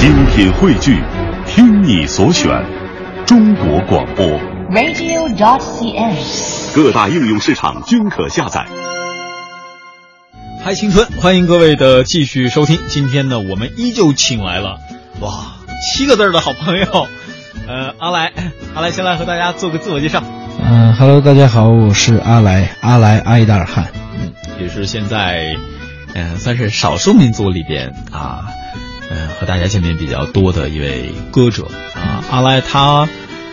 精品汇聚，听你所选，中国广播。radio.dot.cn，。各大应用市场均可下载。嗨，青春，欢迎各位的继续收听。今天呢，我们依旧请来了哇七个字的好朋友，呃，阿来，阿来先来和大家做个自我介绍。嗯，Hello，，大家好，我是阿来，阿来阿依达尔汗。嗯，也是现在，嗯、算是少数民族里边啊，嗯、和大家见面比较多的一位歌者啊。阿来他，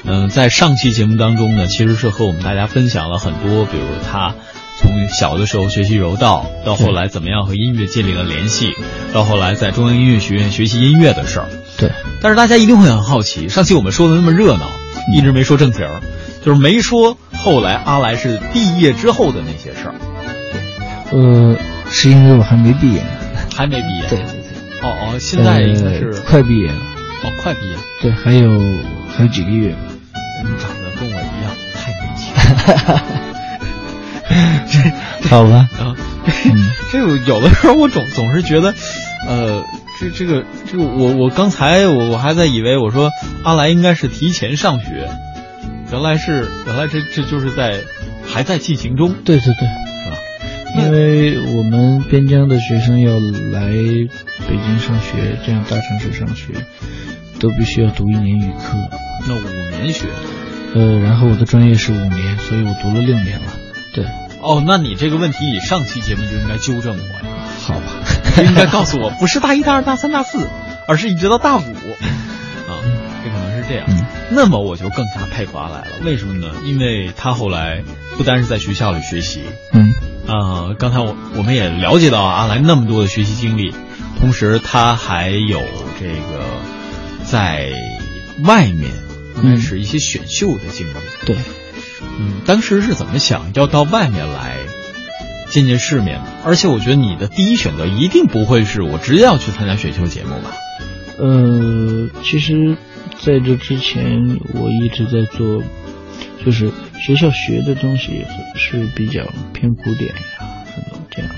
嗯、在上期节目当中呢，其实是和我们大家分享了很多，比如他从小的时候学习柔道，到后来怎么样和音乐建立了联系，到后来在中央音乐学院学习音乐的事儿。对，但是大家一定会很好奇，上期我们说的那么热闹，一直没说正题儿，就是没说后来阿来是毕业之后的那些事儿，呃，是因为我还没毕业呢。还没毕业。对，哦哦，现在应该是、呃快毕业了。哦，快毕业。对，还有还有几个月吧。你长得跟我一样，太年轻了。好吧，啊，嗯这个有的时候我总总是觉得，呃，这这个这个我我刚才我我还在以为我说阿来应该是提前上学，原来是原来这这就是在还在进行中，对对对？因为我们边疆的学生要来北京上学，这样大城市上学，都必须要读一年语科。那五年学，呃，然后我的专业是五年，所以我读了六年了。对，哦，那你这个问题你上期节目就应该纠正我呀。好吧，就应该告诉我，不是大一、大二、大三、大四，而是一直到大五。啊，这可能是这样。嗯那么我就更加佩服阿来了。为什么呢？因为他后来不单是在学校里学习，嗯啊、刚才我我们也了解到阿来那么多的学习经历，同时他还有这个在外面应该是一些选秀的经历。对，嗯，当时是怎么想要到外面来见见世面的？而且我觉得你的第一选择一定不会是我直接要去参加选秀节目吧？呃，其实在这之前，我一直在做，就是学校学的东西是比较偏古典呀，很多这样的。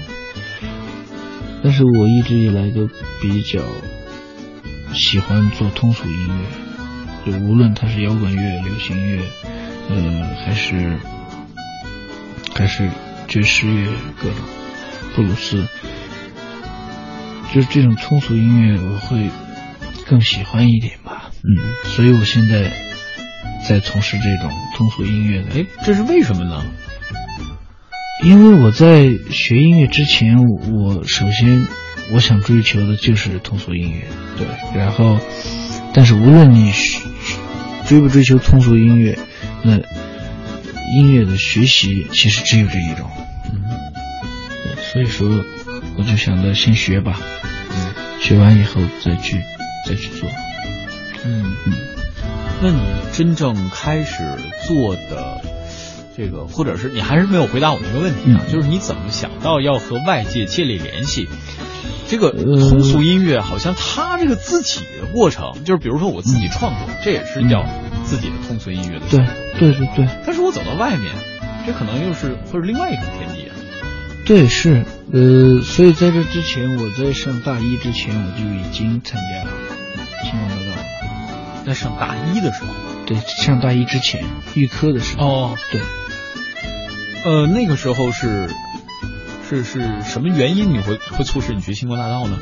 但是我一直以来都比较喜欢做通俗音乐，就无论它是摇滚乐、流行乐，呃，还是还是爵士乐，各种布鲁斯，就是这种通俗音乐，我会更喜欢一点吧。嗯，所以我现在在从事这种通俗音乐的。哎，这是为什么呢？因为我在学音乐之前，我首先我想追求的就是通俗音乐，对。然后，但是无论你追不追求通俗音乐，那音乐的学习其实只有这一种。嗯，对，所以说我就想着先学吧，嗯学完以后再去再去做。嗯嗯，那你真正开始做的这个，或者是你还是没有回答我那个问题啊？嗯就是你怎么想到要和外界建立联系？这个呃通俗音乐好像它这个自己的过程，就是比如说我自己创作，这也是叫自己的通俗音乐的对。对对对但是我走到外面，这可能又是会是另外一种天地啊。对是，呃，所以在这之前，我在上大一之前，我就已经参加了。在上大一的时候，对，上大一之前，预科的时候。哦，对，呃，那个时候是是是什么原因你会会促使你去星光大道呢？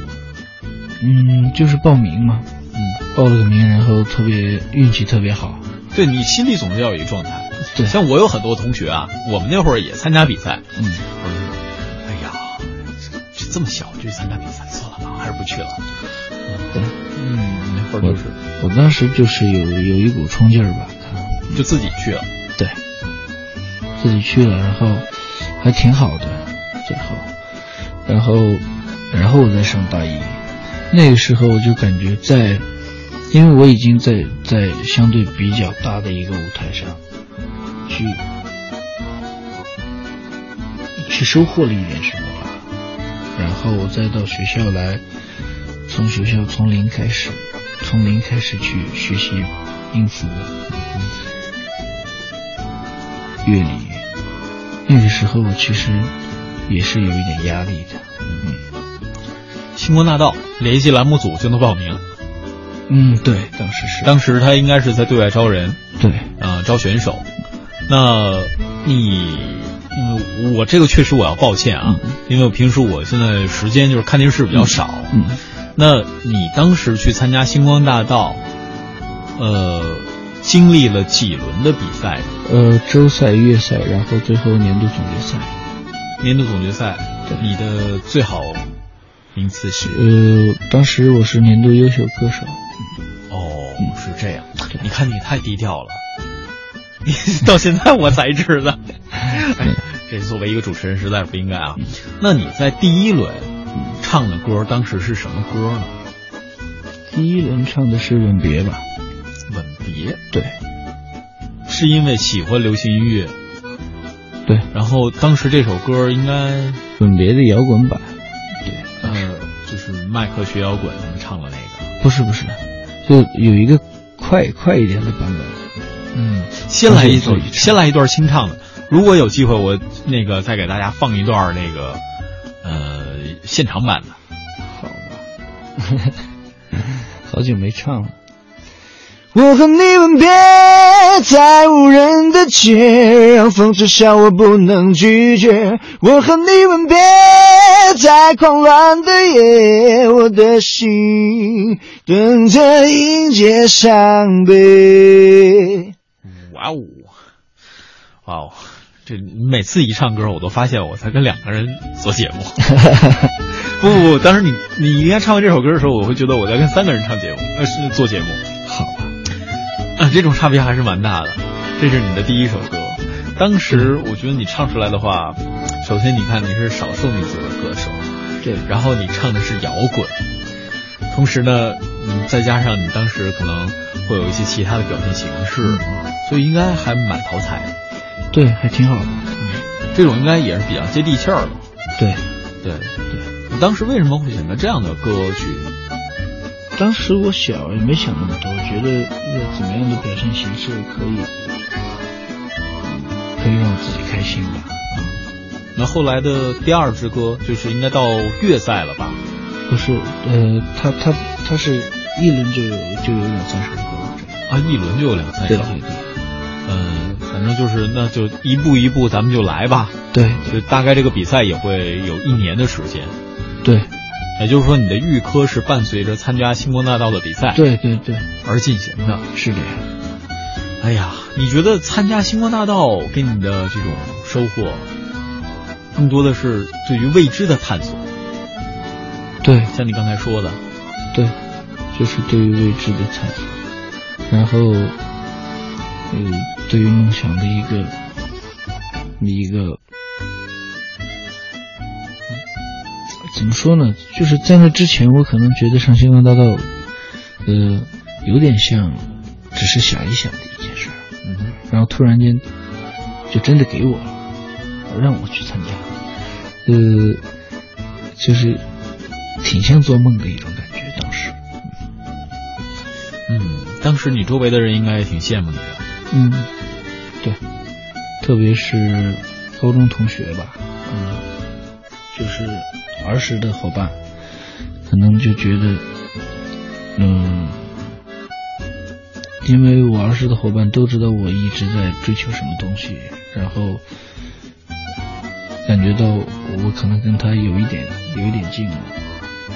嗯，就是报名嘛，嗯，报了个名，然后特别运气特别好。对你心里总是要有一个状态。对，像我有很多同学啊，我们那会儿也参加比赛，嗯，我说，哎呀，这这么小就去参加比赛，算了吧，还是不去了。对，嗯，那会儿就是我当时就是有有一股冲劲儿吧，就自己去了。对，自己去了，然后还挺好的，最后，然后然后我再上大一，那个时候我就感觉在，因为我已经在在相对比较大的一个舞台上，去去收获了一点什么吧，然后我再到学校来，从学校从零开始，从零开始去学习音符、乐理。那个时候我其实也是有一点压力的，嗯，星光大道联系栏目组就能报名。嗯，对，当时是。当时他应该是在对外招人，对，啊、招选手。那你，嗯，我这个确实我要抱歉啊，因为我平时我现在时间就是看电视比较少。嗯，那你当时去参加星光大道，呃，经历了几轮的比赛？呃，周赛、月赛，然后最后年度总决赛。年度总决赛，你的最好名次是？呃，当时我是年度优秀歌手。哦，是这样。你看你太低调了，你到现在我才知道。哎，这作为一个主持人实在是不应该啊。那你在第一轮唱的歌，当时是什么歌呢？第一轮唱的是《吻别》吧？吻别，对，是因为喜欢流行音乐，对，然后当时这首歌应该《吻别》的摇滚版。对，呃，就是迈克学摇滚他们唱的那个。不是不是，就有一个快快一点的版本。嗯，先来一首，先来一段清唱的。如果有机会，我那个再给大家放一段那个呃现场版的。好吧，好久没唱了。我和你吻别在无人的街，让风痴笑我不能拒绝。我和你吻别在狂乱的夜，我的心等着迎接伤悲。哇哦，哇哦！这每次一唱歌，我都发现我在跟两个人做节目。不不不，当时你你应该唱完这首歌的时候，我会觉得我在跟三个人唱节目，呃，是做节目。好吧，啊，这种差别还是蛮大的。这是你的第一首歌，当时我觉得你唱出来的话，首先你看你是少数民族的歌手，对，然后你唱的是摇滚，同时呢，你，再加上你当时可能会有一些其他的表现形式，所以应该还蛮讨彩的。对，还挺好的。这种应该也是比较接地气儿的。对，对对，你当时为什么会选择这样的歌曲？当时我小也没想那么多，觉得要怎么样的表现形式可以，可以让自己开心吧。那后来的第二支歌就是应该到月赛了吧？不是，呃，他他他是一轮就有就有两三首歌啊，一轮就有两三首。对对对。嗯，反正就是那就一步一步咱们就来吧。对，就大概这个比赛也会有一年的时间。对。也就是说，你的预科是伴随着参加星光大道的比赛，对对对，而进行的。是的呀。哎呀，你觉得参加星光大道给你的这种收获，更多的是对于未知的探索？对，像你刚才说的，对，就是对于未知的探索，然后，呃，对于梦想的一个一个。怎么说呢？就是在那之前，我可能觉得上星光大道，呃，有点像只是想一想的一件事。嗯，然后突然间就真的给我了，让我去参加，呃，就是挺像做梦的一种感觉。当时，嗯，当时你周围的人应该也挺羡慕你的。嗯，对，特别是高中同学吧，嗯，就是。儿时的伙伴，可能就觉得，嗯，因为我儿时的伙伴都知道我一直在追求什么东西，然后感觉到我可能跟他有一点有一点近了，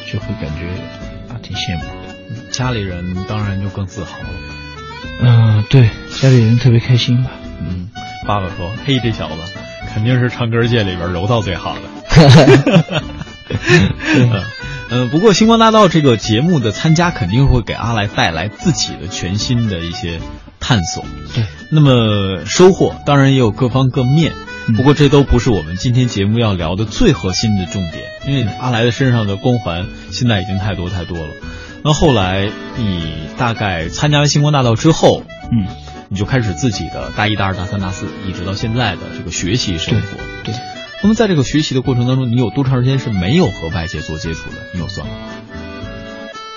就会感觉啊挺羡慕的。家里人当然就更自豪了。嗯、呃，对，家里人特别开心吧。嗯，爸爸说：“嘿，这小子肯定是唱歌界里边柔道最好的。”嗯嗯，不过星光大道这个节目的参加肯定会给阿来带来自己的全新的一些探索。对，那么收获当然也有各方各面，不过这都不是我们今天节目要聊的最核心的重点，因为阿来的身上的光环现在已经太多太多了。那后来你大概参加了星光大道之后，嗯，你就开始自己的大一、大二、大三、大四，一直到现在的这个学习生活。对。那么在这个学习的过程当中，你有多长时间是没有和外界做接触的？你有算吗？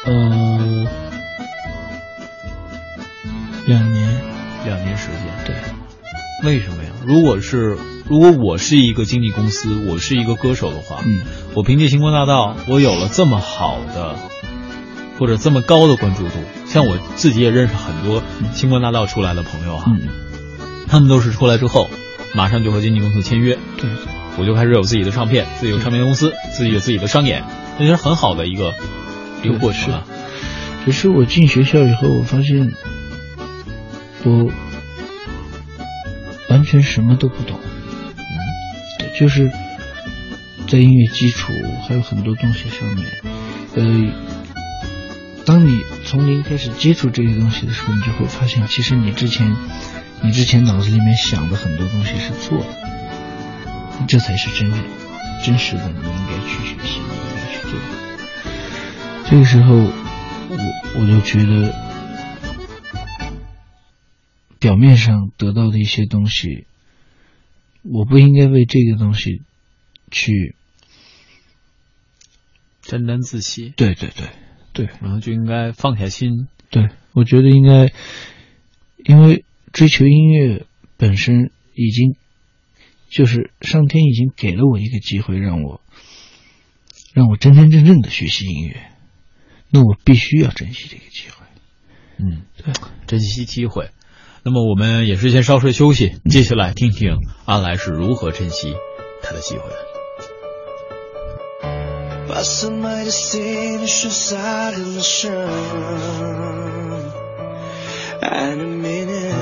呃，两年，两年时间。对。为什么呀？如果是如果我是一个经纪公司，我是一个歌手的话，嗯，我凭借星光大道，我有了这么好的或者这么高的关注度。像我自己也认识很多星光大道出来的朋友啊，嗯，他们都是出来之后，马上就和经纪公司签约，对，我就开始有自己的唱片，自己有唱片公司，自己有自己的商演，那是很好的一个一个过程啊。可是我进学校以后，我发现我完全什么都不懂，嗯，就是在音乐基础还有很多东西上面，呃，当你从零开始接触这些东西的时候，你就会发现，其实你之前你之前脑子里面想的很多东西是错的，这才是真正真实的，你应该去学习，你应该去做。这个时候。我我就觉得，表面上得到的一些东西，我不应该为这个东西去沾沾自喜。对对对对，然后就应该放下心。对，我觉得应该，因为追求音乐本身已经就是上天已经给了我一个机会，让我让我真真正正的学习音乐。那我必须要珍惜这个机会，嗯，对，珍惜机会。那么我们也是先稍事休息，接下来听听阿来是如何珍惜他的机会。Basılmaydı seni şu sarılışım Anım benim,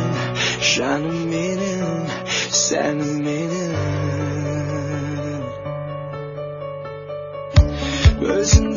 canım benim, senin benim. Özün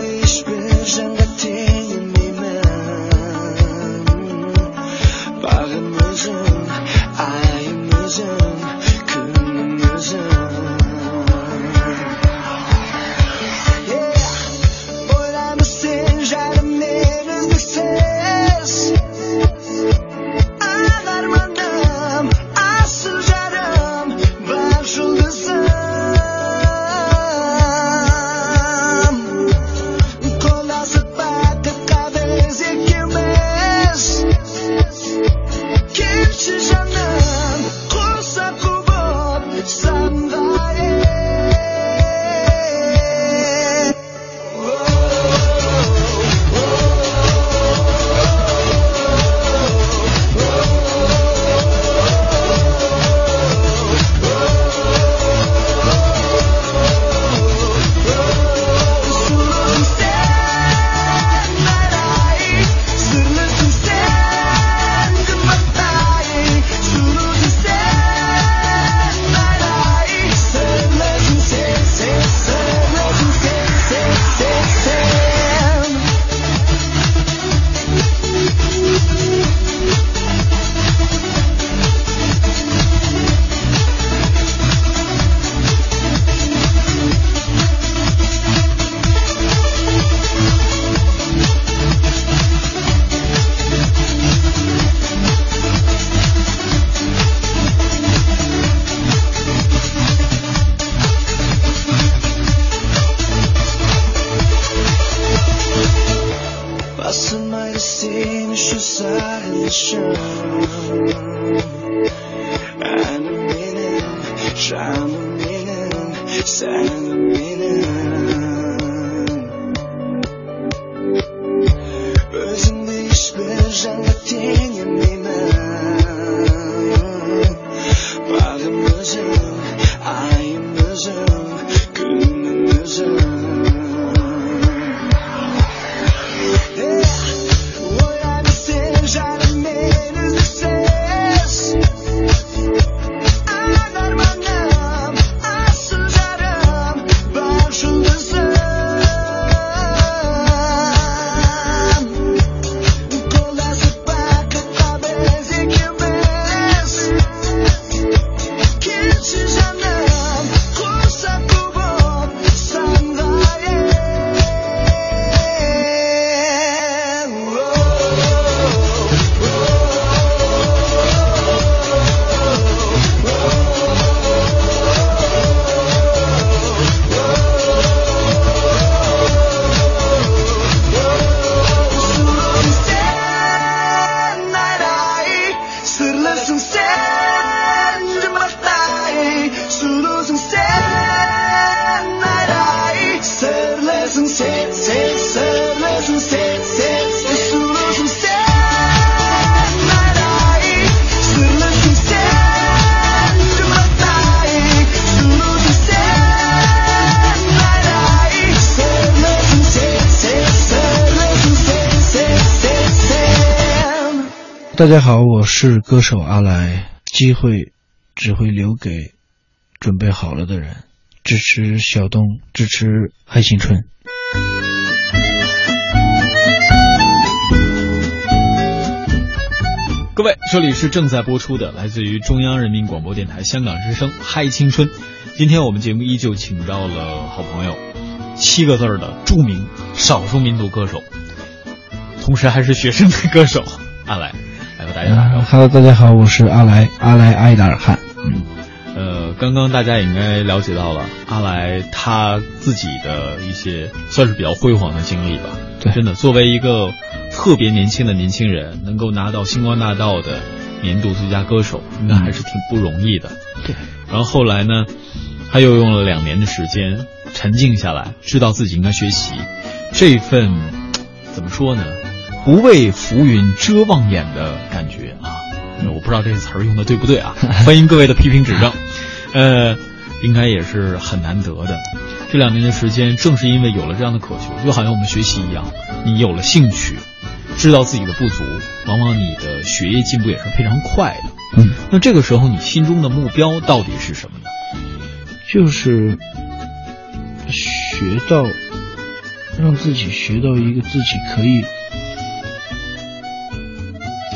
大家好，我是歌手阿来。机会只会留给准备好了的人。支持小东，支持爱青春。各位，这里是正在播出的，来自于中央人民广播电台香港之声《嗨青春》。今天我们节目依旧请到了好朋友，七个字的著名少数民族歌手，同时还是学生的歌手阿来。大家打招呼。Hello，大家好，我是阿来，阿来艾达尔汗。嗯，呃，刚刚大家也应该了解到了阿来他自己的一些算是比较辉煌的经历吧。对，真的，作为一个特别年轻的年轻人，能够拿到星光大道的年度最佳歌手，应该还是挺不容易的。对。然后后来呢，他又用了两年的时间沉静下来，知道自己应该学习这份怎么说呢？不畏浮云遮望眼的感觉啊，我不知道这个词儿用的对不对啊，欢迎各位的批评指正。呃，应该也是很难得的。这两年的时间，正是因为有了这样的渴求，就好像我们学习一样，你有了兴趣，知道自己的不足，往往你的学业进步也是非常快的。嗯，那这个时候你心中的目标到底是什么呢？就是学到，让自己学到一个自己可以。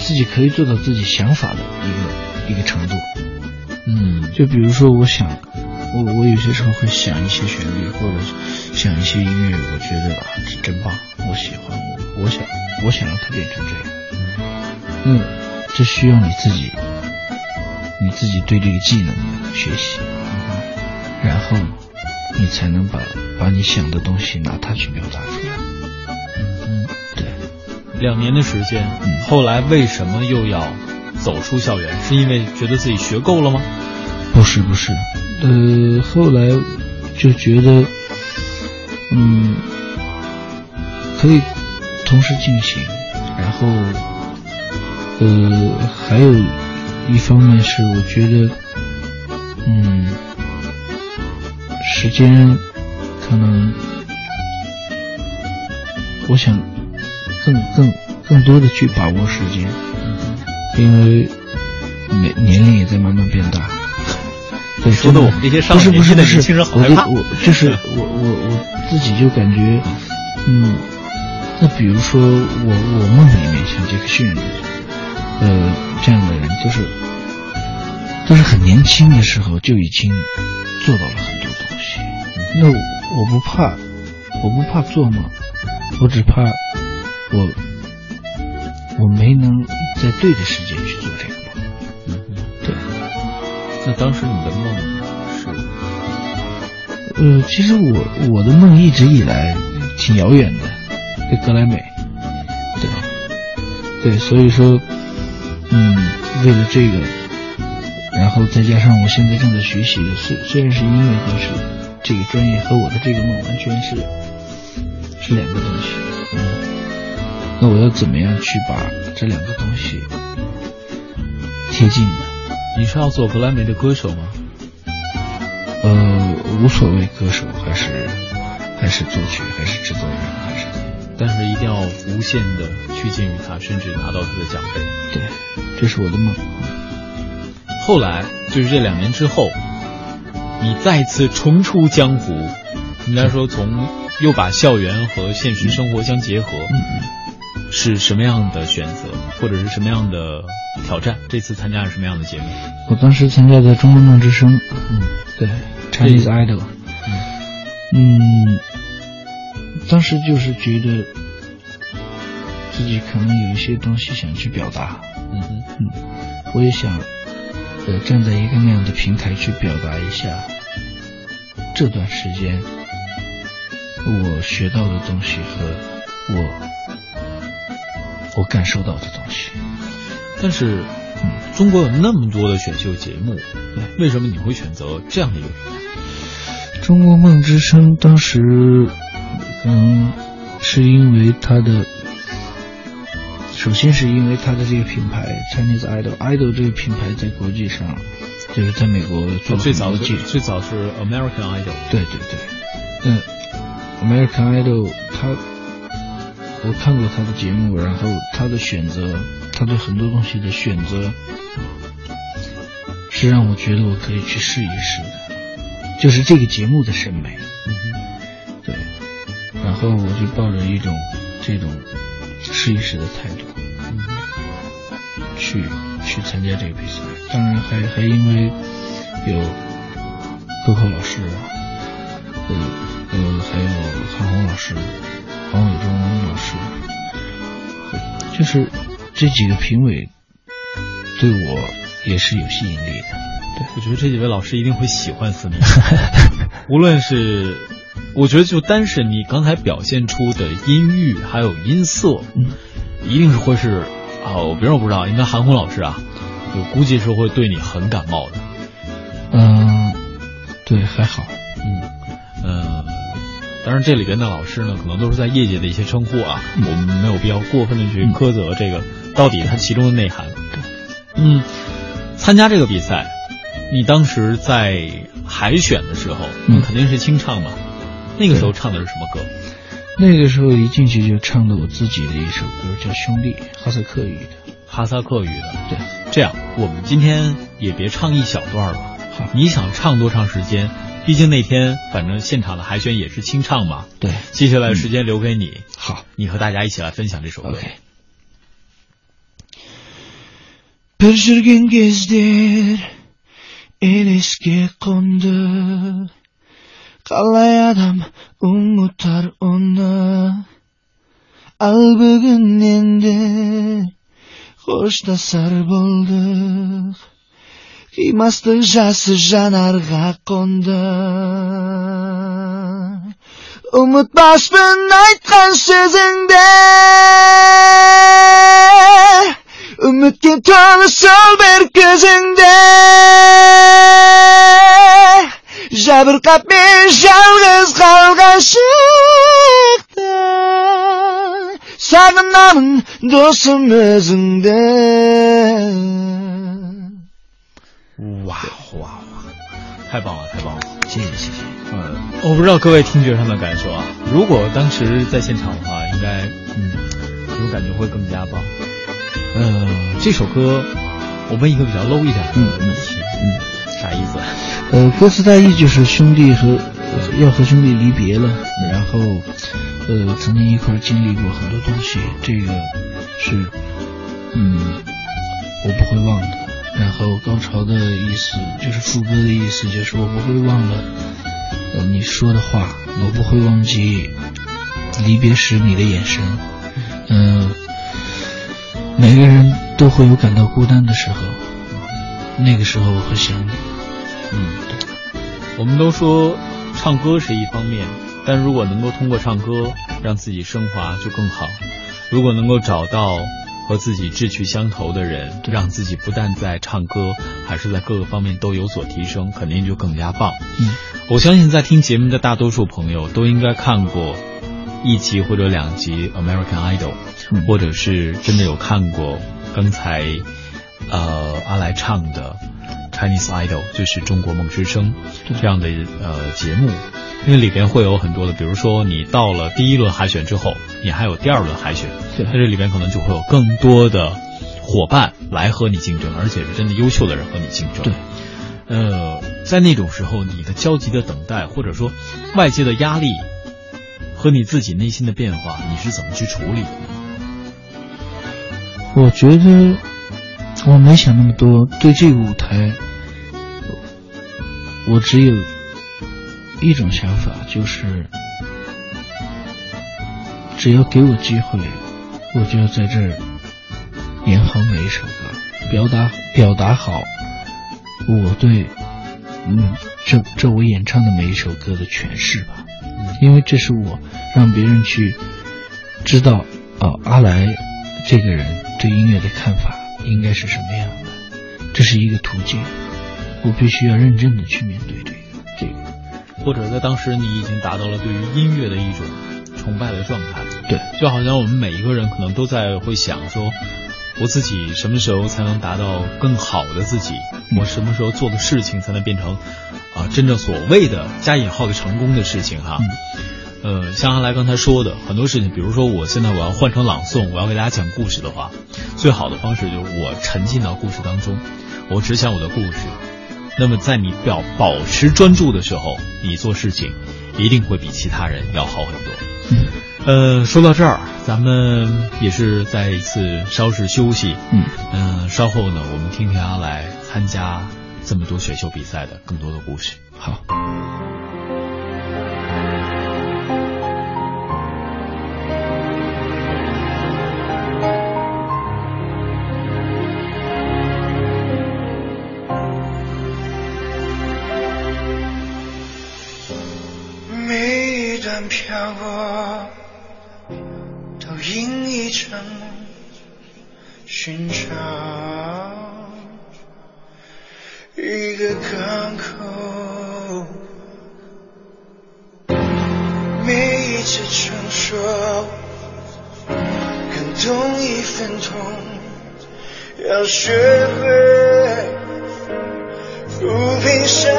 自己可以做到自己想法的一个一个程度，嗯，就比如说，我想，我我有些时候会想一些旋律，或者想一些音乐，我觉得啊，这真棒，我喜欢，我我想我想让它变成这样，嗯，这需要你自己，你自己对这个技能学习，然后你才能把把你想的东西拿它去表达出来，嗯，对。两年的时间，嗯，后来为什么又要走出校园？是因为觉得自己学够了吗？不是，不是，呃，后来就觉得，嗯，可以同时进行，然后，呃，还有一方面是我觉得，嗯，时间可能，我想。更更更多的去把握时间，因为年年龄也在慢慢变大。对，说的我们这些上不是不是年轻人好害怕。我就是 我我我自己就感觉，嗯，那比如说我我梦里面像杰克逊，呃这样的人，都是都是很年轻的时候就已经做到了很多东西。那我不怕，我不怕做梦，我只怕。我我没能在对的时间去做这个梦，嗯嗯，对。那当时你的梦是？呃，其实我我的梦一直以来挺遥远的，在格莱美，对，对，所以说，嗯，为了这个，然后再加上我现在正在学习，虽虽然是音乐，但是这个专业和我的这个梦完全是是两个东西，嗯。那我要怎么样去把这两个东西贴近呢？你是要做格莱美的歌手吗？呃，无所谓，歌手还是还是作曲，还是制作人，还是……但是一定要无限的趋近于他，甚至拿到他的奖杯。对，这是我的梦。后来就是这两年之后，你再次重出江湖，应该说从又把校园和现实生活相结合。嗯嗯。是什么样的选择，或者是什么样的挑战？这次参加是什么样的节目？我当时参加的《中国梦之声》，嗯，对，Chinese Idol，嗯，当时就是觉得自己可能有一些东西想去表达，嗯哼，嗯，我也想，呃，站在一个那样的平台去表达一下这段时间我学到的东西和我。我感受到的东西，但是，中国有那么多的选秀节目，为什么你会选择这样的一个平台？中国梦之声当时，嗯，是因为它的，首先是因为它的这个品牌 Chinese Idol，Idol 这个品牌在国际上，就是在美国做最早的最早是 American Idol，对对对，嗯，American Idol 它。我看过他的节目，然后他的选择，他对很多东西的选择，是让我觉得我可以去试一试的，就是这个节目的审美。对，然后我就抱着一种这种试一试的态度，去去参加这个比赛。当然还还因为有高考老师啊，呃呃，还有韩红老师、黄伟忠老师，就是这几个评委对我也是有吸引力的。对，我觉得这几位老师一定会喜欢思密，无论是，我觉得就单是你刚才表现出的音域还有音色，嗯，一定是会是啊，我别人我不知道，应该韩红老师啊，我估计是会对你很感冒的。嗯，对，还好。嗯呃，当然这里边的老师呢，可能都是在业界的一些称呼啊，我们没有必要过分的去苛责这个到底它其中的内涵。嗯，参加这个比赛，你当时在海选的时候，嗯肯定是清唱嘛。那个时候唱的是什么歌？那个时候一进去就唱的我自己的一首歌，叫《兄弟》，哈萨克语的。哈萨克语的。对，这样，我们今天也别唱一小段了。好，你想唱多长时间？毕竟那天反正现场的海选也是清唱嘛。对，接下来时间留给你，好你和大家一起来分享这首歌。，OK。Bir sürgün gezdir, elisке kondu. Kalay adam unutar onu. Al bugün endi, hoştasar bulduk. Имасты жасы жанарға қонды Ұмытпаспын айтқан сөзіңді Үмітке толы сол бір көзіңді Жабырқап мен жалғыз қалған шықты. Сағынамын досым өзіңді 哇哇哇！太棒了，太棒了！谢谢谢谢。嗯，我不知道各位听觉上的感受啊。如果当时在现场的话，应该嗯，这种感觉会更加棒。呃，这首歌我问一个比较 low 一点的问题，嗯，啥意思？呃，歌词大意就是兄弟和呃要和兄弟离别了，然后呃曾经一块经历过很多东西，这个是嗯我不会忘的。然后高潮的意思就是副歌的意思就是我不会忘了呃你说的话，我不会忘记离别时你的眼神。嗯、每个人都会有感到孤单的时候，那个时候我会想你。嗯，我们都说唱歌是一方面，但如果能够通过唱歌让自己升华就更好。如果能够找到和自己志趣相投的人，让自己不但在唱歌，还是在各个方面都有所提升，肯定就更加棒。嗯，我相信在听节目的大多数朋友都应该看过一集或者两集《American Idol》，嗯或者是真的有看过刚才呃阿来唱的 Chinese Idol，就是中国梦之声这样的呃节目，因为里边会有很多的，比如说你到了第一轮海选之后，你还有第二轮海选，对在这里边可能就会有更多的伙伴来和你竞争，而且是真的优秀的人和你竞争。对，呃，在那种时候，你的焦急的等待，或者说外界的压力和你自己内心的变化，你是怎么去处理？我觉得我没想那么多，对这个舞台，我只有一种想法，就是只要给我机会，我就要在这儿演好每一首歌，表达表达好我对嗯这这我演唱的每一首歌的诠释吧，因为这是我让别人去知道哦阿来这个人对音乐的看法应该是什么样的，这是一个途径，我必须要认真的去面对这个这个。或者在当时你已经达到了对于音乐的一种崇拜的状态。对，就好像我们每一个人可能都在会想说，我自己什么时候才能达到更好的自己？我什么时候做的事情才能变成啊真正所谓的加引号的成功的事情哈？呃，像阿来刚才说的很多事情，比如说我现在我要换成朗诵，我要给大家讲故事的话，最好的方式就是我沉浸到故事当中，我只讲我的故事。那么在你表保持专注的时候，你做事情一定会比其他人要好很多。嗯，呃，说到这儿，咱们也是再一次稍事休息。嗯嗯、稍后呢，我们听听阿来参加这么多选秀比赛的更多的故事。好。寻找一个港口。每一次承受，感动一分痛，要学会抚平伤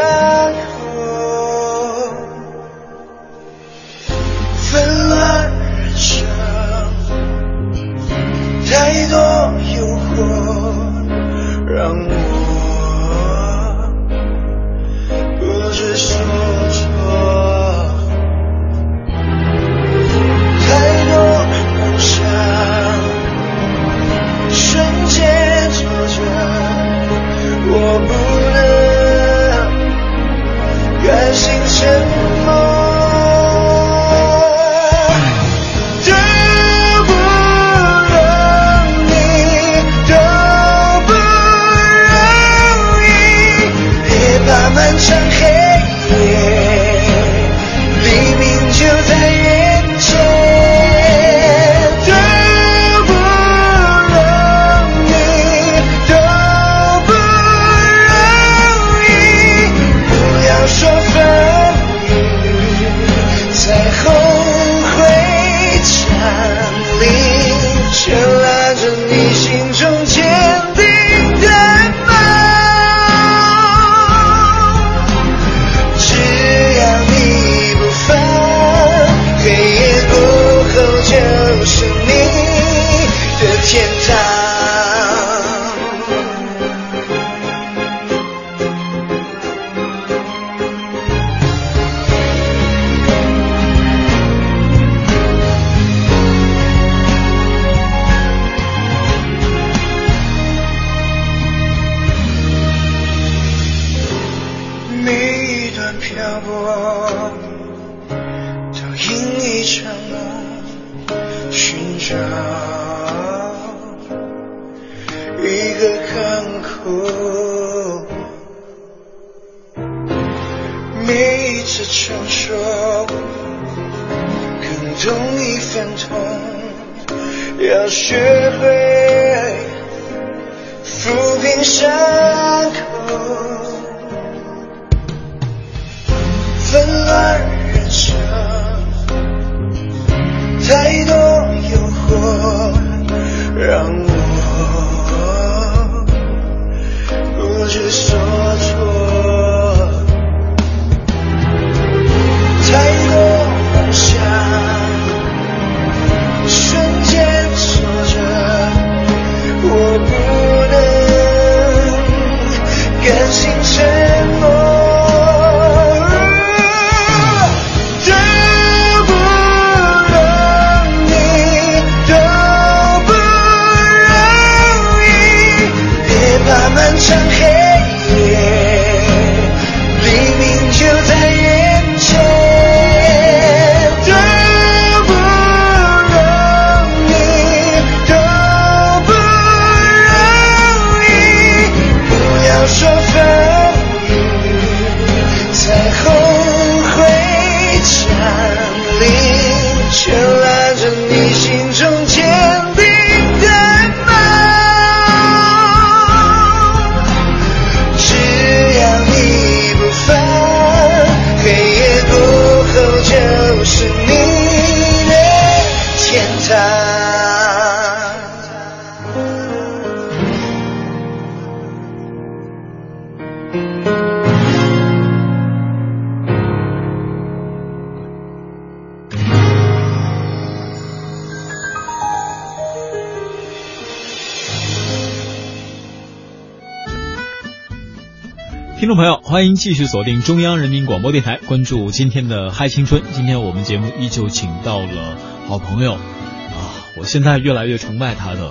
续锁定中央人民广播电台，关注今天的嗨青春。今天我们节目依旧请到了好朋友啊，我现在越来越崇拜他的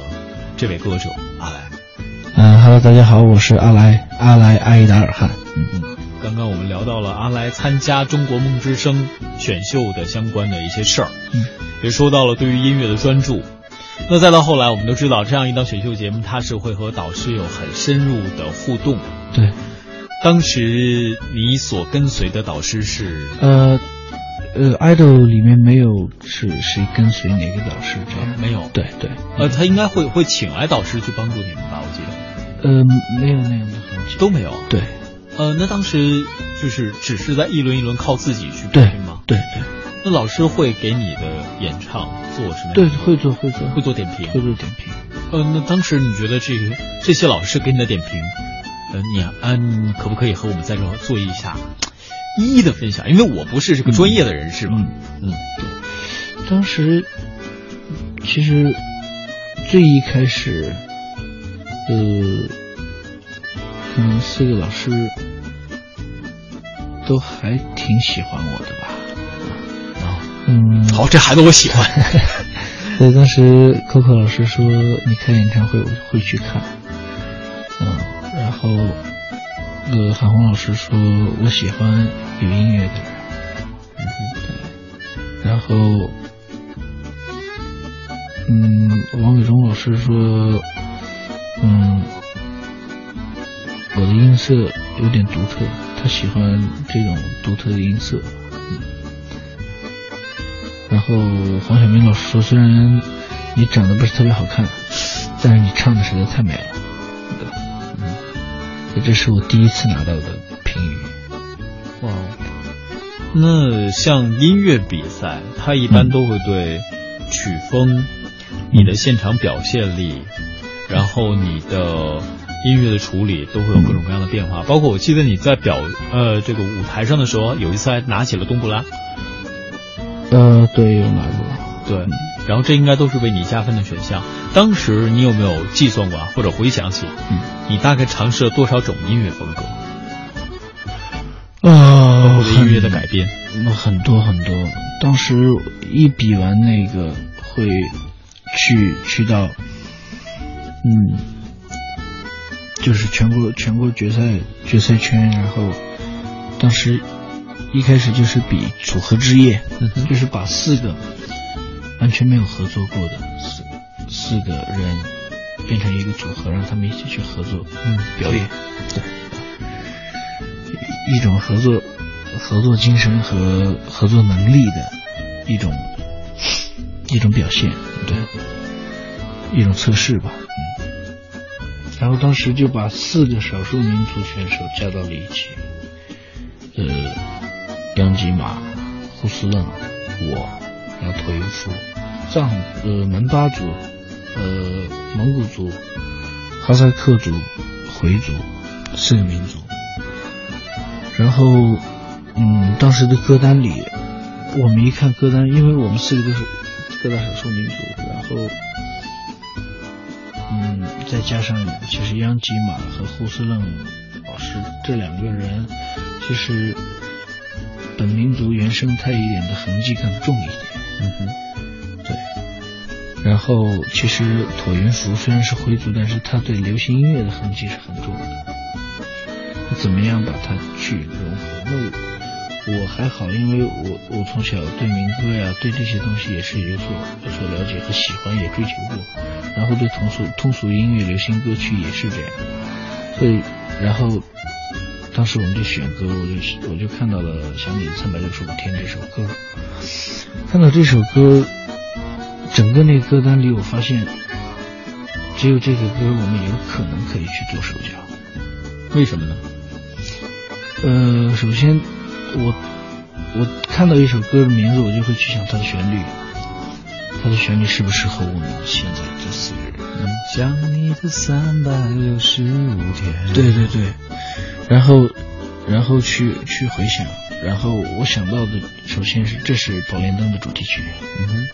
这位歌手阿来。嗯哈喽，大家好，我是阿来，阿来阿依达尔汗。嗯嗯，刚刚我们聊到了阿来参加中国梦之声选秀的相关的一些事儿，嗯，也说到了对于音乐的专注。那再到后来，我们都知道这样一档选秀节目，它是会和导师有很深入的互动。对。当时你所跟随的导师是呃呃，idol 里面没有是谁跟随哪个导师这样？没有，对对，呃，他应该会会请来导师去帮助你们吧？我记得，呃，没有那样的痕迹，都没有。对，呃，那当时就是只是在一轮一轮靠自己去对吗？对对。那老师会给你的演唱做什么？对，会做会做会做点评，会做点评。呃，那当时你觉得这个这些老师给你的点评？呃，你嗯，可不可以和我们在这做一下一一的分享？因为我不是这个专业的人士嘛。嗯，对。当时其实最一开始，呃，可能四个老师都还挺喜欢我的吧。啊，嗯，好，这孩子我喜欢。对，当时 Coco 老师说你开演唱会，我会去看。嗯。然后，呃，韩红老师说我喜欢有音乐的人，嗯对。然后，嗯，王伟忠老师说，嗯，我的音色有点独特，他喜欢这种独特的音色。然后黄晓明老师说，虽然你长得不是特别好看，但是你唱的实在太美了。这是我第一次拿到的评语。哇，那像音乐比赛，它一般都会对曲风、你的现场表现力，然后你的音乐的处理，都会有各种各样的变化。包括我记得你在表呃这个舞台上的时候，有一次还拿起了冬不拉。呃，对，有拿过。对，然后这应该都是为你加分的选项。当时你有没有计算过或者回想起？嗯。你大概尝试了多少种音乐风格？啊，或者音乐的改编，那很多很多。当时一比完那个，会去去到，嗯，就是全国全国决赛决赛圈，然后当时一开始就是比组合之夜，就是把四个完全没有合作过的四四个人。变成一个组合，让他们一起去合作，嗯，表演，对，一种合作、合作精神和合作能力的一种一种表现，对，一种测试吧，嗯。然后当时就把四个少数民族选手加到了一起，呃，央吉玛、呼斯楞、我，然后托尤夫、藏呃门巴族。呃，蒙古族、哈萨克族、回族四个民族。然后，嗯，当时的歌单里，我们一看歌单，因为我们四个都是各大少数民族，然后，嗯，再加上其实央吉玛和呼斯楞老师这两个人，其实本民族原生态一点的痕迹更重一点。嗯哼。然后，其实椭圆服虽然是回族，但是它对流行音乐的痕迹是很重的。怎么样把它去融合？那我还好，因为我我从小对民歌呀，对这些东西也是有所有所了解和喜欢，也追求过。然后对通俗通俗音乐、流行歌曲也是这样。所以，然后当时我们就选歌，我就我就看到了《想你三百六十五天》这首歌，看到这首歌。整个那个歌单里，我发现只有这个歌，我们有可能可以去做手脚。为什么呢？呃，首先，我我看到一首歌的名字，我就会去想它的旋律，它的旋律适不适合我们现在这四个人？想你的三百六十五天。对对对，然后然后去去回想，然后我想到的，首先是这是《宝莲灯》的主题曲。嗯哼。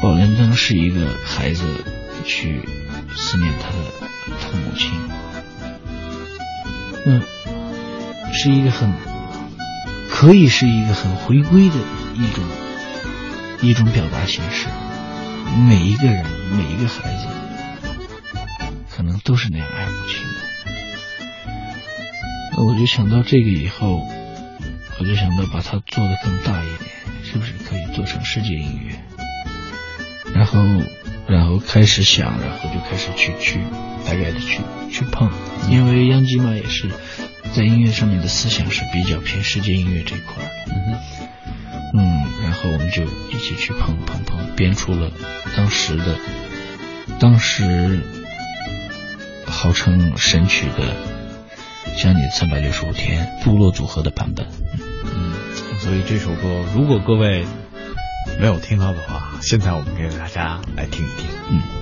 宝莲灯是一个孩子去思念他的他的母亲。那是一个很可以是一个很回归的一种一种表达形式。每一个人，每一个孩子，可能都是那样爱母亲的。那我就想到这个以后，我就想到把它做得更大一点，是不是可以做成世界音乐？然后，然后开始想，然后就开始去去大概的去去碰，因为央吉玛也是在音乐上面的思想是比较偏世界音乐这一块的。嗯嗯，然后我们就一起去碰碰碰，编出了当时的，当时号称神曲的《想你的三百六十五天》部落组合的版本。嗯，所以这首歌如果各位没有听到的话，现在我们给大家来听一听。嗯。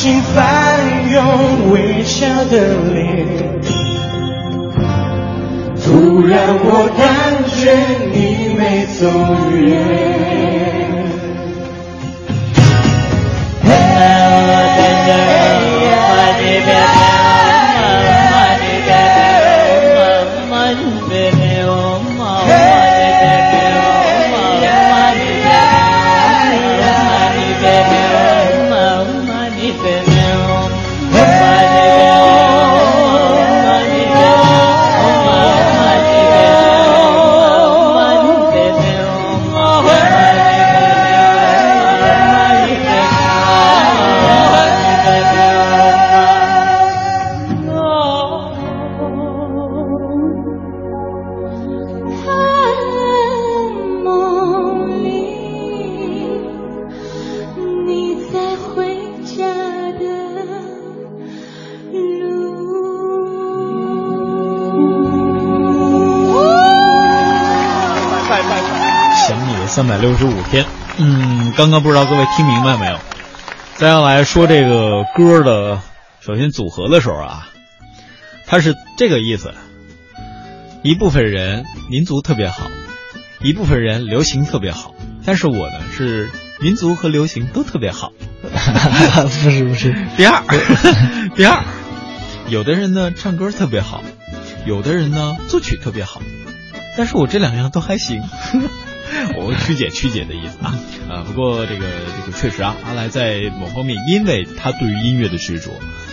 心翻涌微笑的脸。突然我感觉你没走远。百六十五天。嗯，刚刚不知道各位听明白没有？再要来说这个歌的，首先组合的时候啊，它是这个意思：一部分人民族特别好，一部分人流行特别好，但是我呢是民族和流行都特别好。不是不是，第二，第二，有的人呢唱歌特别好，有的人呢作曲特别好，但是我这两样都还行。我曲解曲解的意思啊啊！不过这个这个确实啊，阿来在某方面，因为他对于音乐的执着，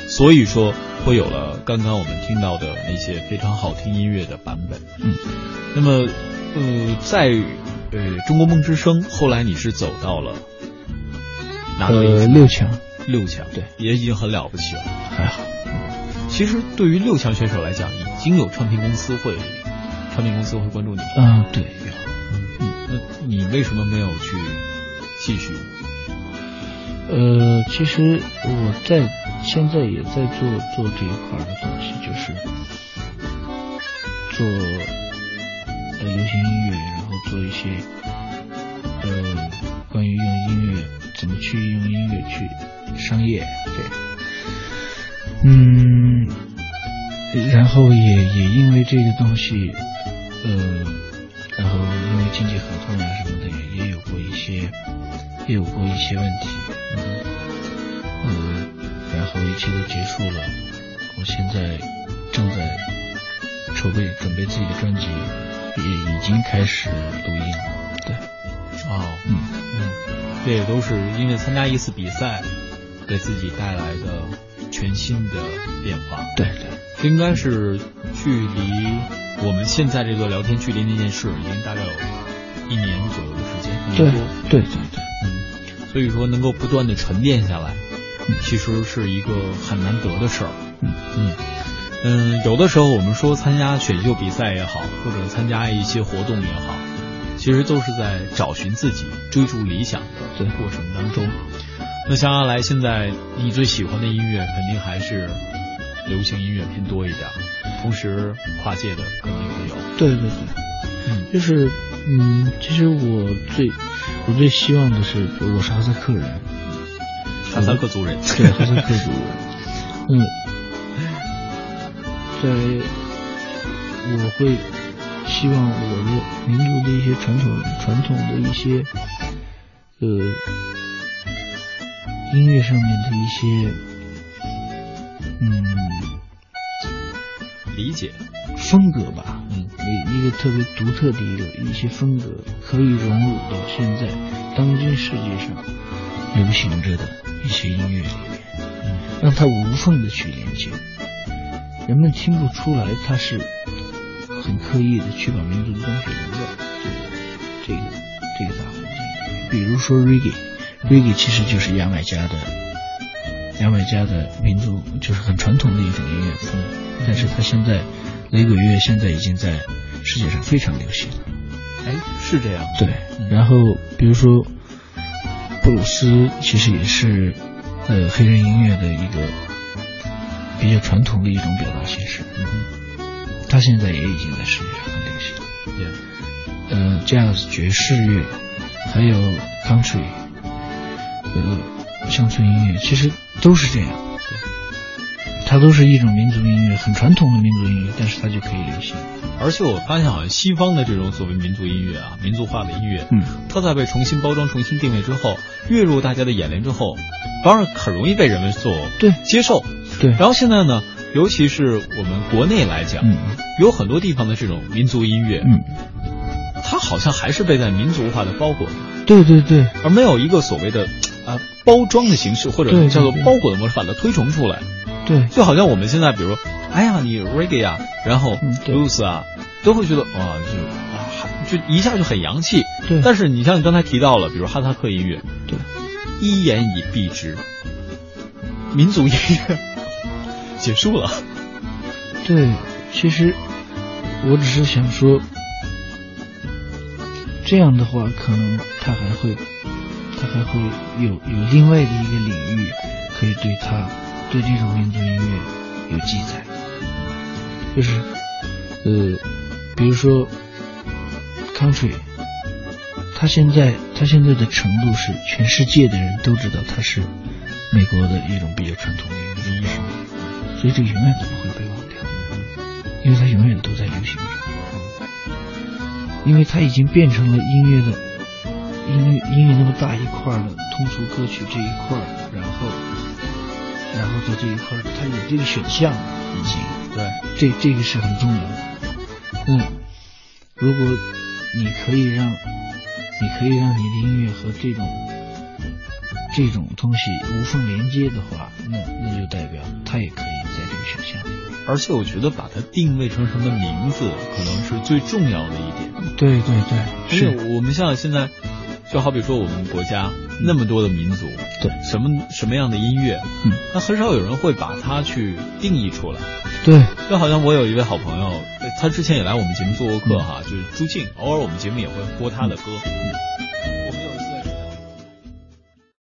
所以说会有了刚刚我们听到的那些非常好听音乐的版本。嗯，那么呃，在呃中国梦之声，后来你是走到了拿到一呃六强，六强，对，也已经很了不起了。还好。其实对于六强选手来讲，已经有唱片公司会，唱片公司会关注你。嗯，对，那你为什么没有去继续？呃，其实我在现在也在做做这一块的东西，就是做流行音乐，然后做一些呃关于用音乐怎么去用音乐去商业这样。嗯，然后也也因为这个东西，呃，然后因为经济合同啊什么的，也也有过一些，也有过一些问题，嗯，嗯，然后一切都结束了，我现在正在筹备准备自己的专辑，也已经开始录音。了，对，哦，嗯。嗯，这也都是因为参加一次比赛，给自己带来的全新的变化。对对，这应该是距离我们现在这个聊天距离那件事，已经大概有一年左右的时间，一对年多。对对对，嗯，所以说能够不断的沉淀下来，其实是一个很难得的事儿。嗯嗯嗯，有的时候我们说参加选秀比赛也好，或者参加一些活动也好，其实都是在找寻自己、追逐理想的对过程当中。那像阿来现在，你最喜欢的音乐肯定还是流行音乐偏多一点儿，同时跨界的可能也会有。对对对。嗯。就是，嗯，其实我最我最希望的是，我是哈萨克人，哈萨克族人，对哈萨克族人，嗯，在我会希望我的民族的一些传统传统的一些呃音乐上面的一些嗯理解，风格吧，嗯。一一个特别独特的一个一些风格，可以融入到现在当今世界上流行着的一些音乐里面，嗯。让它无缝的去连接，人们听不出来它是很刻意的去把民族的东西融到这个这个这个大环境里面。比如说 reggae，reggae 其实就是牙买加的牙买加的民族，就是很传统的一种音乐风，但是它现在雷鬼乐现在已经在世界上非常流行了。哎，是这样。对，然后比如说布鲁斯，其实也是呃黑人音乐的一个比较传统的一种表达形式。嗯，它现在也已经在世界上很流行。对，呃，jazz 爵士乐，还有 country，呃，乡村音乐，其实都是这样。对，它都是一种民族音乐，很传统的民族音乐，但是它就可以流行。而且我发现好像西方的这种所谓民族音乐啊，民族化的音乐，嗯，它在被重新包装、重新定位之后，跃入大家的眼帘之后，当然很容易被人们所对接受。对，然后现在呢，尤其是我们国内来讲，嗯有很多地方的这种民族音乐，嗯，它好像还是被在民族化的包裹，对对对而没有一个所谓的啊包装的形式，或者叫做包裹的模式把它推崇出来。对，就好像我们现在，比如说，哎呀，你 reggae 啊，然后 blues 啊，都会觉得哇，就啊，就一下就很洋气。对但是你像你刚才提到了，比如哈萨克音乐，对，一言以蔽之，民族音乐结束了。对，其实我只是想说，这样的话，可能他还会，还会有有另外的一个领域，可以对他对这种民族音乐有记载，就是呃，比如说 country，他现在他现在的程度是全世界的人都知道他是美国的一种比较传统的一个音乐，所以这永远都不会被忘掉，因为它永远都在流行着，因为它已经变成了音乐的音乐音乐那么大一块的通俗歌曲这一块，然后然后在这一块它有这个选项已经对，这这个是很重要的。嗯，如果你可以让，你可以让你的音乐和这种这种东西无缝连接的话，那那就代表它也可以在这个选项里。而且我觉得把它定位成什么名字，可能是最重要的一点。对对对，因是，我们像现在，就好比说我们国家那么多的民族，对什么什么样的音乐，嗯，那很少有人会把它去定义出来。对，就好像我有一位好朋友，他之前也来我们节目做过客哈，就是朱静，偶尔我们节目也会播他的歌。